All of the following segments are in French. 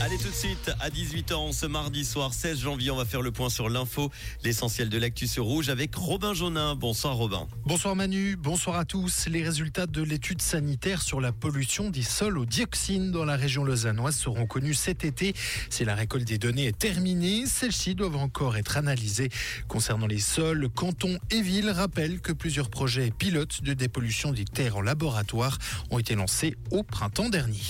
Allez tout de suite à 18h ce mardi soir 16 janvier, on va faire le point sur l'info, l'essentiel de l'actu sur rouge avec Robin Jaunin. Bonsoir Robin. Bonsoir Manu, bonsoir à tous. Les résultats de l'étude sanitaire sur la pollution des sols au dioxine dans la région lausannoise seront connus cet été. Si la récolte des données est terminée, celles-ci doivent encore être analysées. Concernant les sols, cantons et villes rappellent que plusieurs projets pilotes de dépollution des terres en laboratoire ont été lancés au printemps dernier.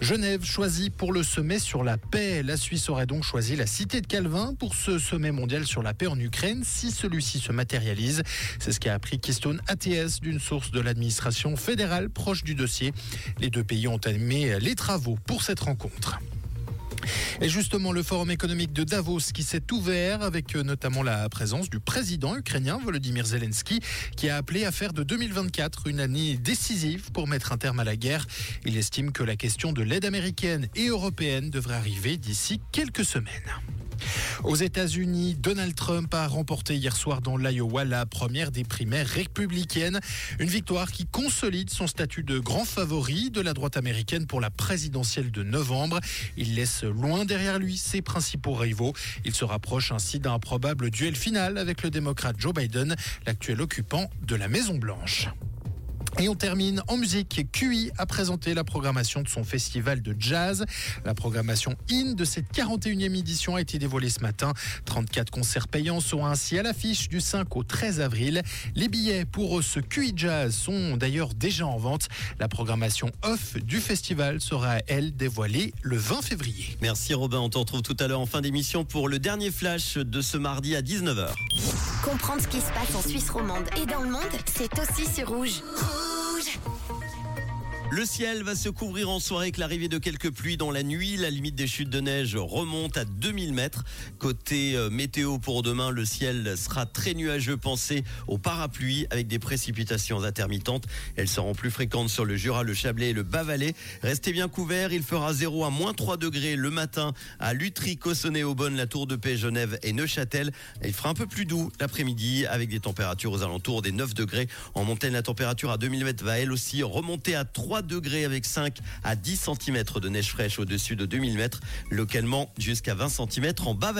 Genève choisit pour le sommet sur la paix. La Suisse aurait donc choisi la cité de Calvin pour ce sommet mondial sur la paix en Ukraine si celui-ci se matérialise. C'est ce qu'a appris Keystone ATS d'une source de l'administration fédérale proche du dossier. Les deux pays ont animé les travaux pour cette rencontre. Et justement, le forum économique de Davos qui s'est ouvert avec euh, notamment la présence du président ukrainien Volodymyr Zelensky qui a appelé à faire de 2024 une année décisive pour mettre un terme à la guerre. Il estime que la question de l'aide américaine et européenne devrait arriver d'ici quelques semaines. Aux États-Unis, Donald Trump a remporté hier soir dans l'Iowa la première des primaires républicaines. Une victoire qui consolide son statut de grand favori de la droite américaine pour la présidentielle de novembre. Il laisse loin derrière lui ses principaux rivaux. Il se rapproche ainsi d'un probable duel final avec le démocrate Joe Biden, l'actuel occupant de la Maison-Blanche. Et on termine en musique. QI a présenté la programmation de son festival de jazz. La programmation IN de cette 41e édition a été dévoilée ce matin. 34 concerts payants sont ainsi à l'affiche du 5 au 13 avril. Les billets pour ce QI Jazz sont d'ailleurs déjà en vente. La programmation off du festival sera, elle, dévoilée le 20 février. Merci Robin, on te retrouve tout à l'heure en fin d'émission pour le dernier flash de ce mardi à 19h. Comprendre ce qui se passe en Suisse romande et dans le monde, c'est aussi sur rouge. Le ciel va se couvrir en soirée avec l'arrivée de quelques pluies dans la nuit. La limite des chutes de neige remonte à 2000 mètres. Côté euh, météo pour demain, le ciel sera très nuageux. Pensez aux parapluies avec des précipitations intermittentes. Elles seront plus fréquentes sur le Jura, le Chablais et le Bas-Valais. Restez bien couverts. Il fera 0 à moins 3 degrés le matin à Lutry, Cossonay, Aubonne, la Tour de Paix, Genève et Neuchâtel. Il fera un peu plus doux l'après-midi avec des températures aux alentours des 9 degrés. En montagne, la température à 2000 mètres va elle aussi remonter à 3 degrés avec 5 à 10 cm de neige fraîche au-dessus de 2000 mètres, localement jusqu'à 20 cm en bas